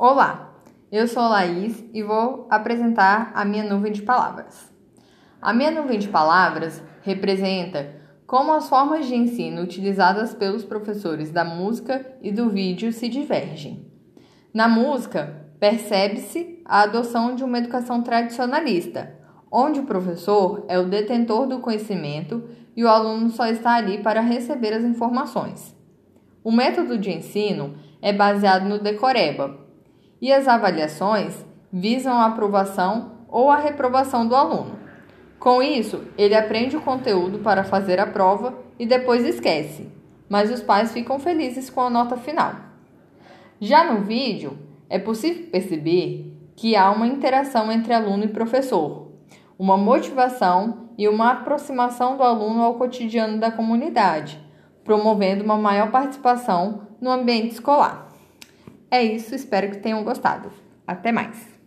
Olá, eu sou Laís e vou apresentar a minha nuvem de palavras. A minha nuvem de palavras representa como as formas de ensino utilizadas pelos professores da música e do vídeo se divergem. Na música, percebe-se a adoção de uma educação tradicionalista, onde o professor é o detentor do conhecimento e o aluno só está ali para receber as informações. O método de ensino é baseado no decoreba e as avaliações visam a aprovação ou a reprovação do aluno. Com isso, ele aprende o conteúdo para fazer a prova e depois esquece, mas os pais ficam felizes com a nota final. Já no vídeo, é possível perceber que há uma interação entre aluno e professor, uma motivação e uma aproximação do aluno ao cotidiano da comunidade, promovendo uma maior participação no ambiente escolar. É isso, espero que tenham gostado. Até mais!